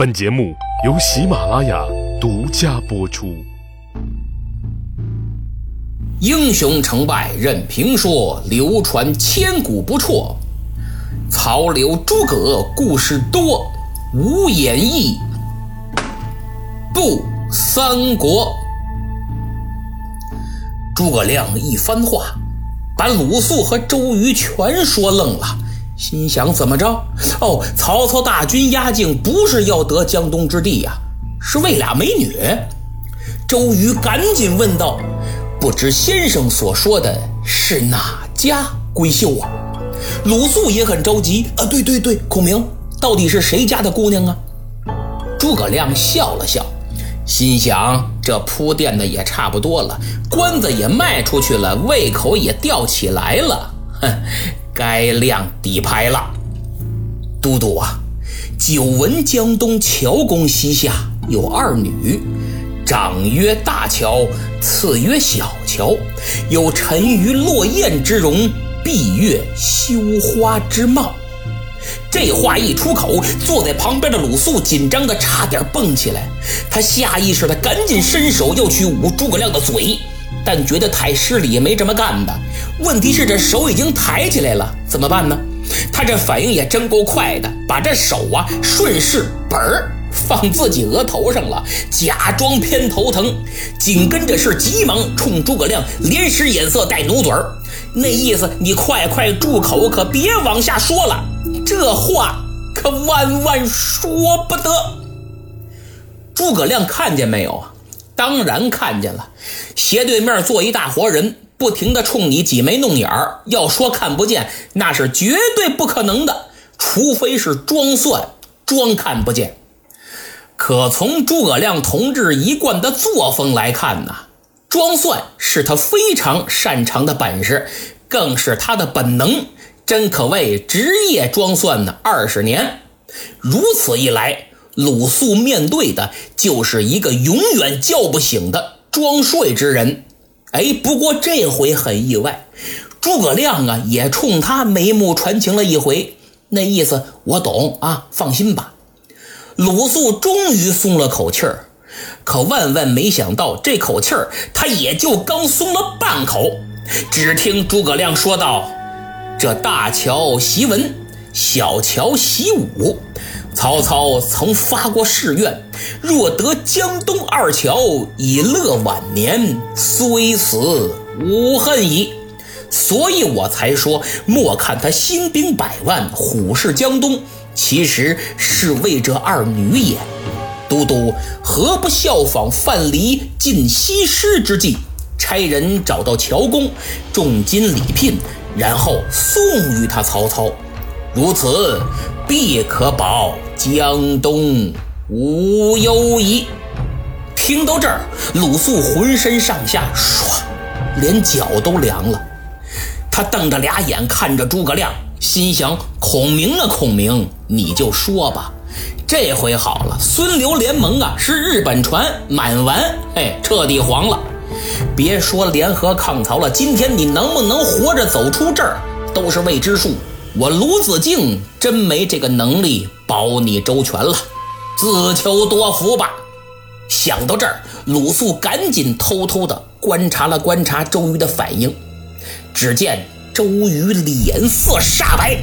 本节目由喜马拉雅独家播出。英雄成败任评说，流传千古不辍。曹刘诸葛故事多，无演义不三国。诸葛亮一番话，把鲁肃和周瑜全说愣了。心想怎么着？哦，曹操大军压境，不是要得江东之地呀，是为俩美女。周瑜赶紧问道：“不知先生所说的是哪家闺秀啊？”鲁肃也很着急啊，对对对，孔明，到底是谁家的姑娘啊？诸葛亮笑了笑，心想这铺垫的也差不多了，关子也卖出去了，胃口也吊起来了，哼。该亮底牌了，都督啊！久闻江东乔公膝下有二女，长曰大乔，次曰小乔，有沉鱼落雁之容，闭月羞花之貌。这话一出口，坐在旁边的鲁肃紧张的差点蹦起来，他下意识的赶紧伸手要去捂诸葛亮的嘴。但觉得太失礼，没这么干的。问题是这手已经抬起来了，怎么办呢？他这反应也真够快的，把这手啊顺势本儿放自己额头上了，假装偏头疼。紧跟着是急忙冲诸葛亮连使眼色带努嘴儿，那意思你快快住口，可别往下说了，这话可万万说不得。诸葛亮看见没有啊？当然看见了，斜对面坐一大活人，不停地冲你挤眉弄眼儿。要说看不见，那是绝对不可能的，除非是装蒜，装看不见。可从诸葛亮同志一贯的作风来看呢，装蒜是他非常擅长的本事，更是他的本能，真可谓职业装蒜呢二十年。如此一来。鲁肃面对的就是一个永远叫不醒的装睡之人。哎，不过这回很意外，诸葛亮啊也冲他眉目传情了一回，那意思我懂啊，放心吧。鲁肃终于松了口气儿，可万万没想到，这口气儿他也就刚松了半口。只听诸葛亮说道：“这大乔习文，小乔习武。”曹操曾发过誓愿，若得江东二乔，以乐晚年，虽死无恨矣。所以我才说，莫看他兴兵百万，虎视江东，其实是为这二女也。都督何不效仿范蠡尽西施之计，差人找到乔公，重金礼聘，然后送与他曹操。如此，必可保江东无忧矣。听到这儿，鲁肃浑身上下唰，连脚都凉了。他瞪着俩眼看着诸葛亮，心想：孔明啊，孔明，你就说吧。这回好了，孙刘联盟啊，是日本船满完，哎，彻底黄了。别说联合抗曹了，今天你能不能活着走出这儿，都是未知数。我鲁子敬真没这个能力保你周全了，自求多福吧。想到这儿，鲁肃赶紧偷偷的观察了观察周瑜的反应。只见周瑜脸色煞白，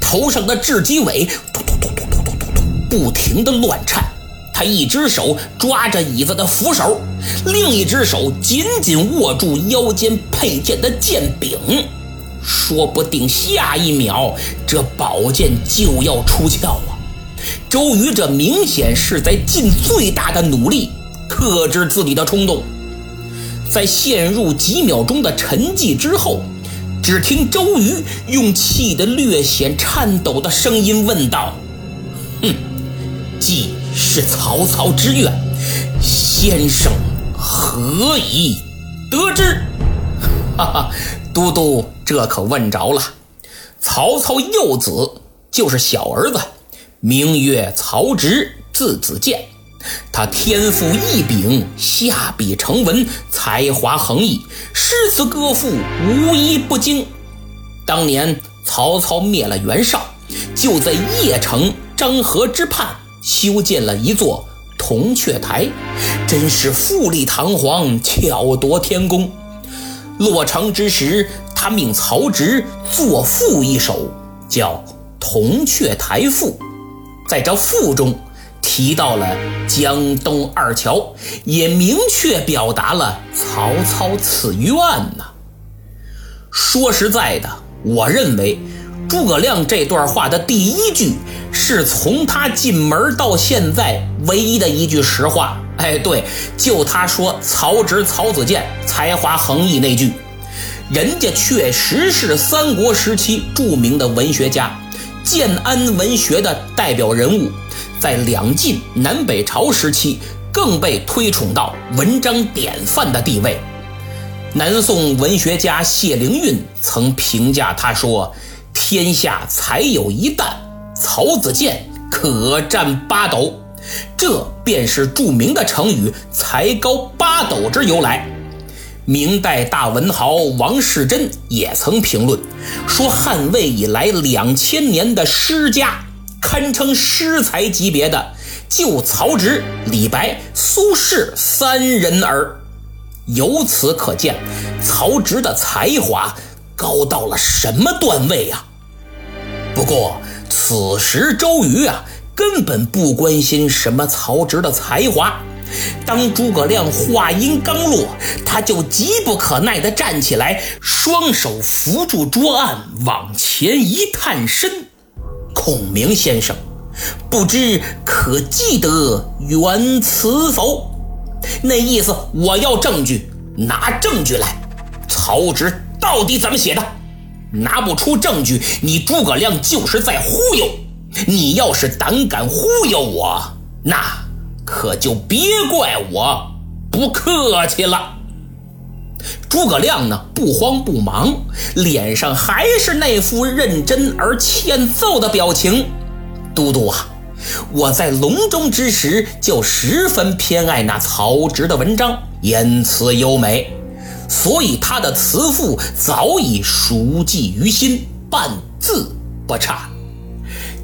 头上的雉鸡尾突突突突突突突突不停的乱颤。他一只手抓着椅子的扶手，另一只手紧紧握住腰间佩剑的剑柄。说不定下一秒这宝剑就要出鞘啊！周瑜这明显是在尽最大的努力克制自己的冲动，在陷入几秒钟的沉寂之后，只听周瑜用气得略显颤抖的声音问道：“哼，既是曹操之愿，先生何以得知？”哈哈。都督，这可问着了。曹操幼子就是小儿子，名曰曹植，字子建。他天赋异禀，下笔成文，才华横溢，诗词歌赋无一不精。当年曹操灭了袁绍，就在邺城漳河之畔修建了一座铜雀台，真是富丽堂皇，巧夺天工。落成之时，他命曹植作赋一首，叫《铜雀台赋》。在这赋中提到了江东二乔，也明确表达了曹操此愿呐。说实在的，我认为诸葛亮这段话的第一句是从他进门到现在唯一的一句实话。哎，对，就他说曹植、曹子建才华横溢那句，人家确实是三国时期著名的文学家。建安文学的代表人物，在两晋南北朝时期更被推崇到文章典范的地位。南宋文学家谢灵运曾评价他说：“天下才有一旦，曹子建可占八斗。”这便是著名的成语“才高八斗”之由来。明代大文豪王世贞也曾评论说：“汉魏以来两千年的诗家，堪称诗才级别的，就曹植、李白、苏轼三人耳。”由此可见，曹植的才华高到了什么段位呀？不过此时周瑜啊，根本不关心什么曹植的才华。当诸葛亮话音刚落，他就急不可耐地站起来，双手扶住桌案，往前一探身。孔明先生，不知可记得原词否？那意思，我要证据，拿证据来。曹植到底怎么写的？拿不出证据，你诸葛亮就是在忽悠。你要是胆敢忽悠我，那……可就别怪我不客气了。诸葛亮呢，不慌不忙，脸上还是那副认真而欠揍的表情。都督啊，我在隆中之时就十分偏爱那曹植的文章，言辞优美，所以他的词赋早已熟记于心，半字不差。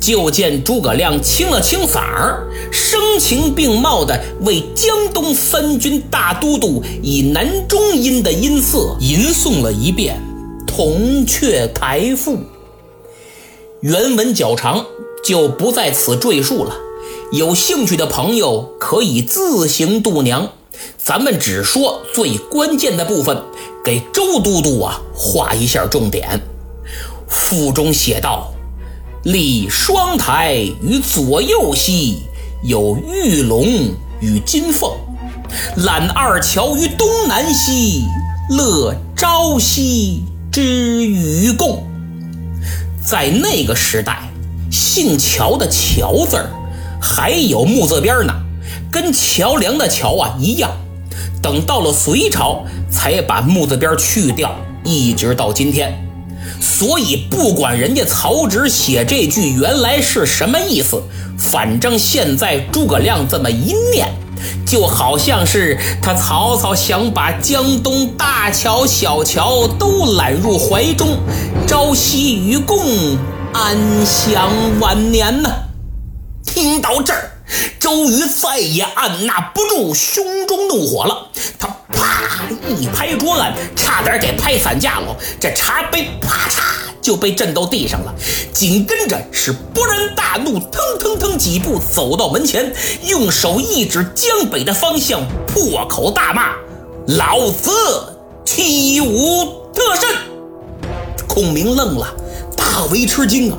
就见诸葛亮清了清嗓儿，声情并茂地为江东三军大都督以南中音的音色吟诵了一遍《铜雀台赋》。原文较长，就不在此赘述了。有兴趣的朋友可以自行度娘。咱们只说最关键的部分，给周都督啊画一下重点。赋中写道。立双台于左右西，有玉龙与金凤；揽二乔于东南西，乐朝夕之与共。在那个时代，姓乔的乔字儿还有木字边呢，跟桥梁的桥啊一样。等到了隋朝，才把木字边去掉，一直到今天。所以，不管人家曹植写这句原来是什么意思，反正现在诸葛亮这么一念，就好像是他曹操想把江东大乔小乔都揽入怀中，朝夕与共，安享晚年呢。听到这儿，周瑜再也按捺不住胸中怒火了，他啪一拍桌案，差点给拍散架了。这茶杯啪嚓就被震到地上了。紧跟着是勃然大怒，腾腾腾几步走到门前，用手一指江北的方向，破口大骂：“老子欺无特甚！”孔明愣了，大为吃惊啊。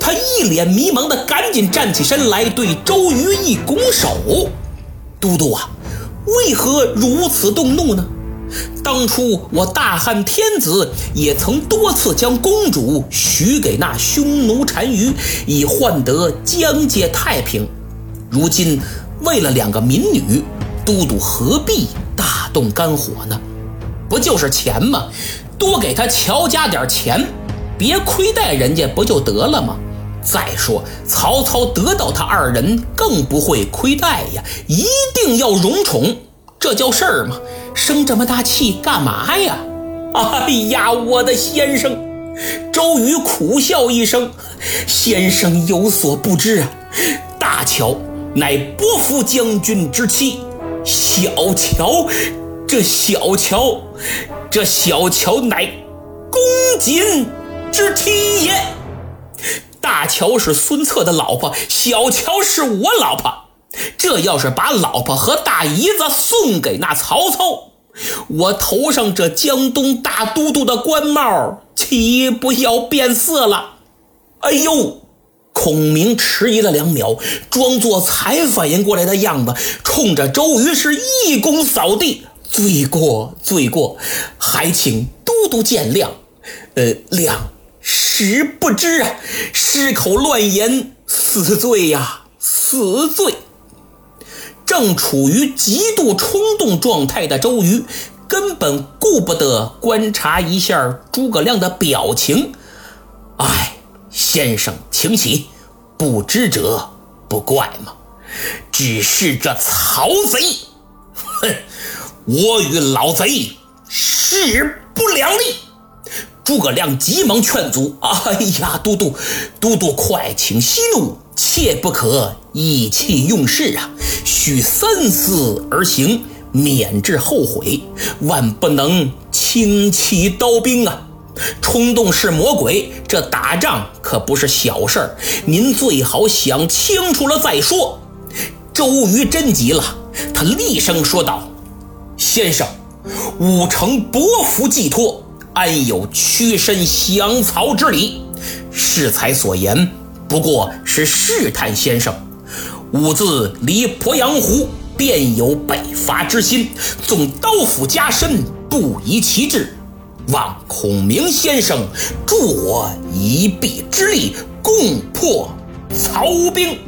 他一脸迷茫的赶紧站起身来，对周瑜一拱手：“都督啊，为何如此动怒呢？当初我大汉天子也曾多次将公主许给那匈奴单于，以换得疆界太平。如今为了两个民女，都督何必大动肝火呢？不就是钱吗？多给他乔家点钱。”别亏待人家不就得了吗？再说曹操得到他二人，更不会亏待呀，一定要荣宠，这叫事儿吗？生这么大气干嘛呀？哎呀，我的先生！周瑜苦笑一声：“先生有所不知啊，大乔乃伯服将军之妻。小乔，这小乔，这小乔乃公瑾之妻也。大乔是孙策的老婆，小乔是我老婆。这要是把老婆和大姨子送给那曹操，我头上这江东大都督的官帽岂不要变色了？哎呦！孔明迟疑了两秒，装作才反应过来的样子，冲着周瑜是一躬扫地：“罪过，罪过，还请都督见谅。呃，谅，实不知啊，失口乱言，死罪呀，死罪。”正处于极度冲动状态的周瑜，根本顾不得观察一下诸葛亮的表情。哎。先生，请起。不知者不怪嘛。只是这曹贼，哼！我与老贼势不两立。诸葛亮急忙劝阻：“哎呀，都督，都督快请息怒，切不可意气用事啊！需三思而行，免致后悔。万不能轻骑刀兵啊！”冲动是魔鬼，这打仗可不是小事儿，您最好想清楚了再说。周瑜真急了，他厉声说道：“先生，吾承伯服寄托，安有屈身降曹之理？适才所言，不过是试探先生。吾自离鄱阳湖，便有北伐之心，纵刀斧加身，不遗其志。”望孔明先生助我一臂之力，共破曹兵。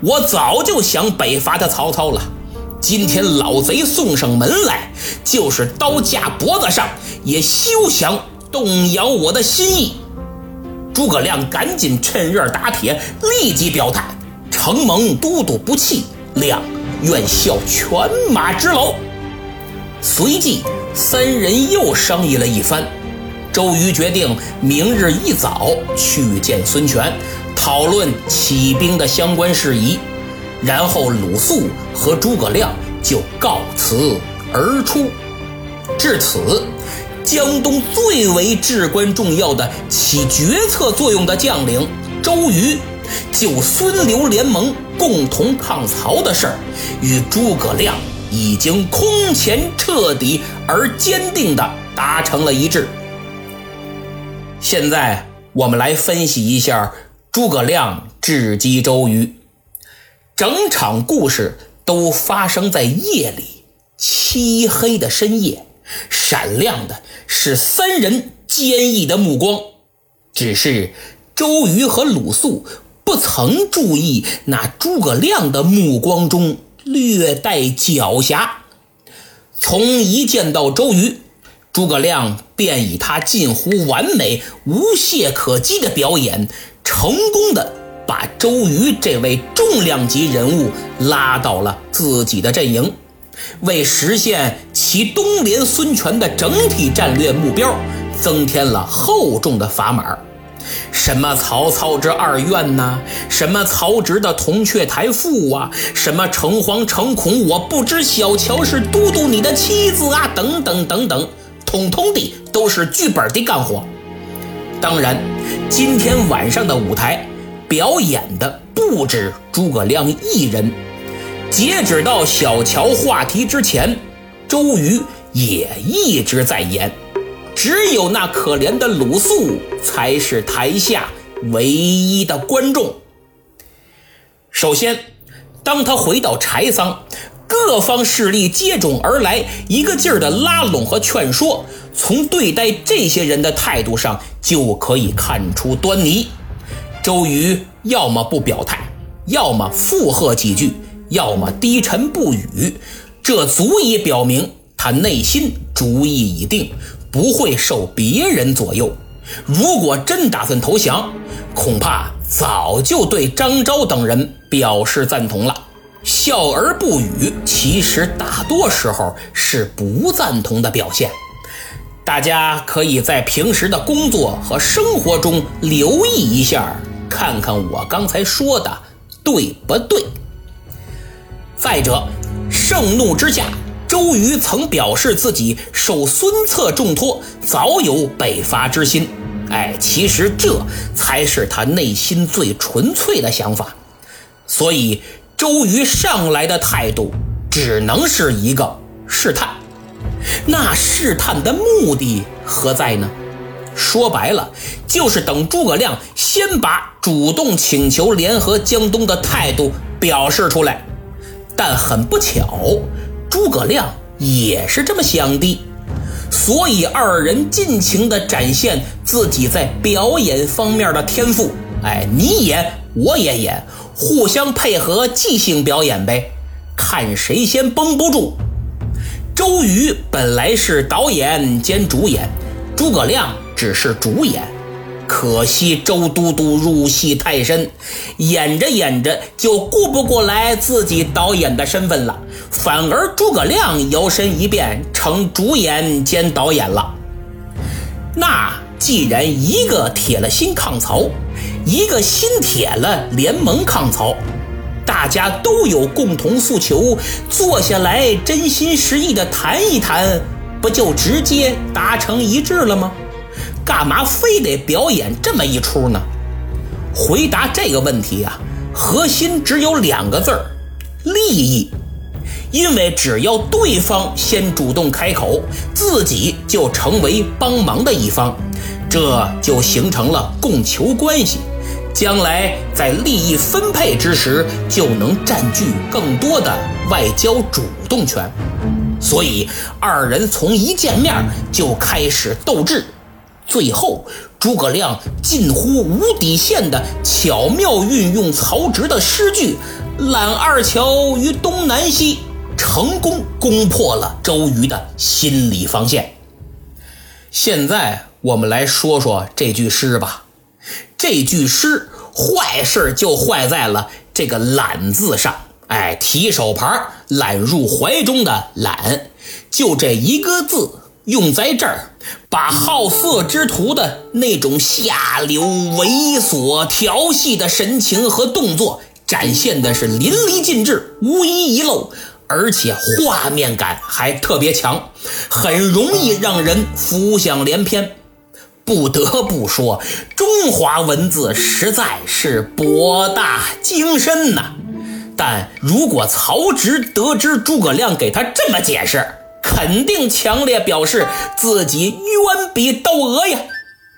我早就想北伐的曹操了。今天老贼送上门来，就是刀架脖子上，也休想动摇我的心意。诸葛亮赶紧趁热打铁，立即表态：承蒙都督不弃，亮愿效犬马之劳。随即。三人又商议了一番，周瑜决定明日一早去见孙权，讨论起兵的相关事宜。然后鲁肃和诸葛亮就告辞而出。至此，江东最为至关重要的起决策作用的将领周瑜，就孙刘联盟共同抗曹的事儿，与诸葛亮。已经空前彻底而坚定地达成了一致。现在我们来分析一下诸葛亮智击周瑜。整场故事都发生在夜里，漆黑的深夜，闪亮的是三人坚毅的目光。只是周瑜和鲁肃不曾注意那诸葛亮的目光中。略带狡黠。从一见到周瑜，诸葛亮便以他近乎完美、无懈可击的表演，成功的把周瑜这位重量级人物拉到了自己的阵营，为实现其东联孙权的整体战略目标，增添了厚重的砝码。什么曹操之二院呐？什么曹植的铜雀台赋啊？什么诚惶诚恐？我不知小乔是都督你的妻子啊！等等等等，统统的都是剧本的干活。当然，今天晚上的舞台表演的不止诸葛亮一人。截止到小乔话题之前，周瑜也一直在演。只有那可怜的鲁肃才是台下唯一的观众。首先，当他回到柴桑，各方势力接踵而来，一个劲儿的拉拢和劝说，从对待这些人的态度上就可以看出端倪。周瑜要么不表态，要么附和几句，要么低沉不语，这足以表明他内心主意已定。不会受别人左右。如果真打算投降，恐怕早就对张昭等人表示赞同了。笑而不语，其实大多时候是不赞同的表现。大家可以在平时的工作和生活中留意一下，看看我刚才说的对不对。再者。盛怒之下，周瑜曾表示自己受孙策重托，早有北伐之心。哎，其实这才是他内心最纯粹的想法。所以，周瑜上来的态度只能是一个试探。那试探的目的何在呢？说白了，就是等诸葛亮先把主动请求联合江东的态度表示出来。但很不巧，诸葛亮也是这么想的，所以二人尽情地展现自己在表演方面的天赋。哎，你演我也演，互相配合即兴表演呗，看谁先绷不住。周瑜本来是导演兼主演，诸葛亮只是主演。可惜周都督入戏太深，演着演着就顾不过来自己导演的身份了，反而诸葛亮摇身一变成主演兼导演了。那既然一个铁了心抗曹，一个心铁了联盟抗曹，大家都有共同诉求，坐下来真心实意的谈一谈，不就直接达成一致了吗？干嘛非得表演这么一出呢？回答这个问题啊，核心只有两个字儿：利益。因为只要对方先主动开口，自己就成为帮忙的一方，这就形成了供求关系。将来在利益分配之时，就能占据更多的外交主动权。所以二人从一见面就开始斗智。最后，诸葛亮近乎无底线的巧妙运用曹植的诗句“揽二乔于东南西”，成功攻破了周瑜的心理防线。现在我们来说说这句诗吧。这句诗坏事就坏在了这个“揽”字上。哎，提手旁“揽入怀中”的“揽”，就这一个字。用在这儿，把好色之徒的那种下流、猥琐、调戏的神情和动作展现的是淋漓尽致、无一遗漏，而且画面感还特别强，很容易让人浮想联翩。不得不说，中华文字实在是博大精深呐。但如果曹植得知诸葛亮给他这么解释，肯定强烈表示自己远比窦娥呀！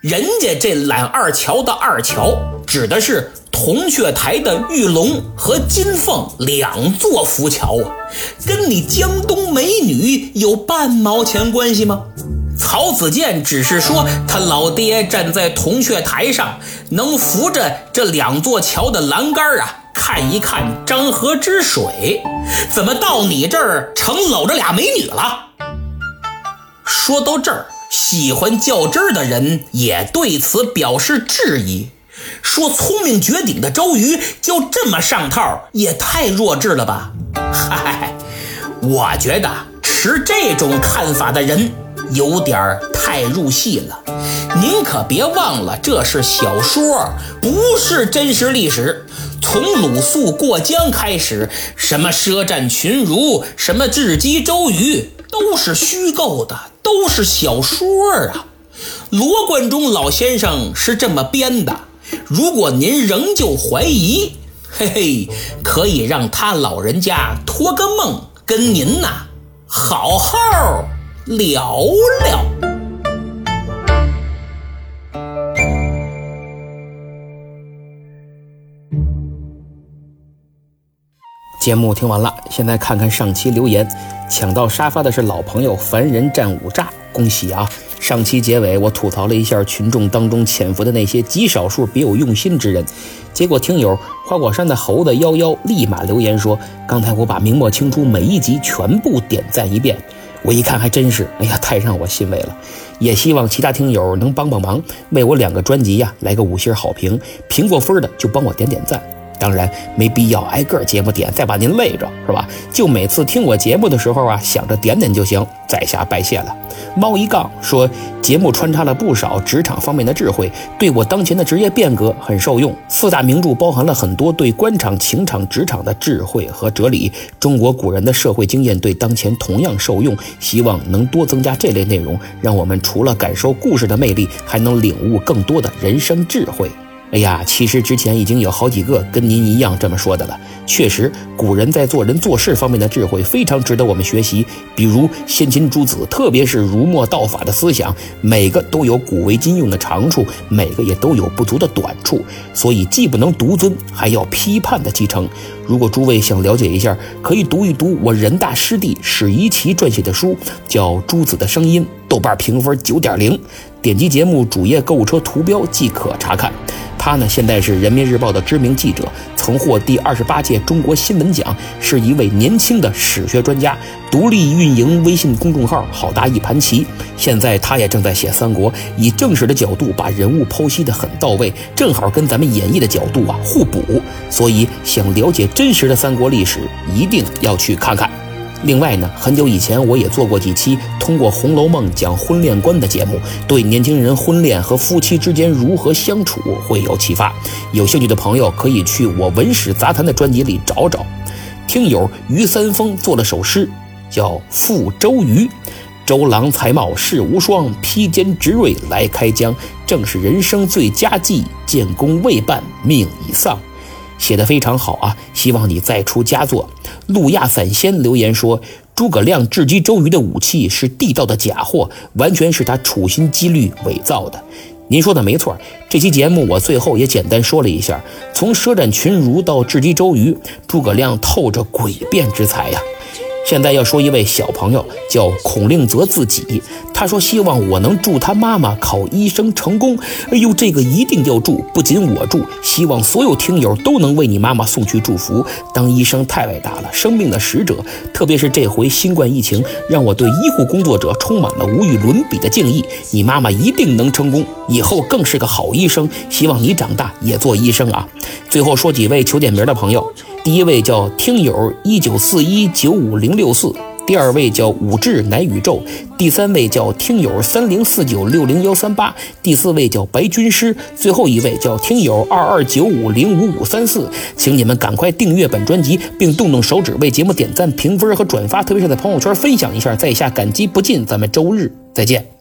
人家这揽二乔的二乔，指的是铜雀台的玉龙和金凤两座浮桥啊，跟你江东美女有半毛钱关系吗？曹子建只是说他老爹站在铜雀台上，能扶着这两座桥的栏杆啊。看一看漳河之水，怎么到你这儿成搂着俩美女了？说到这儿，喜欢较真儿的人也对此表示质疑，说聪明绝顶的周瑜就这么上套，也太弱智了吧？嗨，我觉得持这种看法的人有点儿太入戏了。您可别忘了，这是小说，不是真实历史。从鲁肃过江开始，什么舌战群儒，什么智击周瑜，都是虚构的，都是小说啊。罗贯中老先生是这么编的。如果您仍旧怀疑，嘿嘿，可以让他老人家托个梦，跟您呐好好聊聊。节目听完了，现在看看上期留言。抢到沙发的是老朋友凡人战五炸，恭喜啊！上期结尾我吐槽了一下群众当中潜伏的那些极少数别有用心之人，结果听友花果山的猴子幺幺立马留言说：“刚才我把明末清初每一集全部点赞一遍，我一看还真是，哎呀，太让我欣慰了。也希望其他听友能帮帮忙，为我两个专辑呀来个五星好评，评过分的就帮我点点赞。”当然没必要挨个节目点，再把您累着，是吧？就每次听我节目的时候啊，想着点点就行。在下拜谢了。猫一杠说，节目穿插了不少职场方面的智慧，对我当前的职业变革很受用。四大名著包含了很多对官场、情场、职场的智慧和哲理，中国古人的社会经验对当前同样受用。希望能多增加这类内容，让我们除了感受故事的魅力，还能领悟更多的人生智慧。哎呀，其实之前已经有好几个跟您一样这么说的了。确实，古人在做人做事方面的智慧非常值得我们学习。比如先秦诸子，特别是儒墨道法的思想，每个都有古为今用的长处，每个也都有不足的短处。所以既不能独尊，还要批判的继承。如果诸位想了解一下，可以读一读我人大师弟史一奇撰写的书，叫《诸子的声音》，豆瓣评分九点零。点击节目主页购物车图标即可查看。他呢，现在是人民日报的知名记者，曾获第二十八届中国新闻奖，是一位年轻的史学专家，独立运营微信公众号“好大一盘棋”。现在他也正在写三国，以正史的角度把人物剖析得很到位，正好跟咱们演绎的角度啊互补。所以想了解真实的三国历史，一定要去看看。另外呢，很久以前我也做过几期通过《红楼梦》讲婚恋观的节目，对年轻人婚恋和夫妻之间如何相处会有启发。有兴趣的朋友可以去我文史杂谈的专辑里找找。听友于三丰做了首诗，叫《赋周瑜》：周郎才貌世无双，披坚执锐来开疆，正是人生最佳绩，建功未半命已丧。写得非常好啊！希望你再出佳作。路亚散仙留言说，诸葛亮智击周瑜的武器是地道的假货，完全是他处心积虑伪造的。您说的没错。这期节目我最后也简单说了一下，从舌战群儒到智击周瑜，诸葛亮透着诡辩之才呀。现在要说一位小朋友，叫孔令泽自己。他说希望我能祝他妈妈考医生成功。哎呦，这个一定要祝，不仅我祝，希望所有听友都能为你妈妈送去祝福。当医生太伟大了，生命的使者，特别是这回新冠疫情，让我对医护工作者充满了无与伦比的敬意。你妈妈一定能成功，以后更是个好医生。希望你长大也做医生啊！最后说几位求点名的朋友。第一位叫听友一九四一九五零六四，第二位叫武志乃宇宙，第三位叫听友三零四九六零幺三八，第四位叫白军师，最后一位叫听友二二九五零五五三四，请你们赶快订阅本专辑，并动动手指为节目点赞、评分和转发，特别是在朋友圈分享一下，在下感激不尽。咱们周日再见。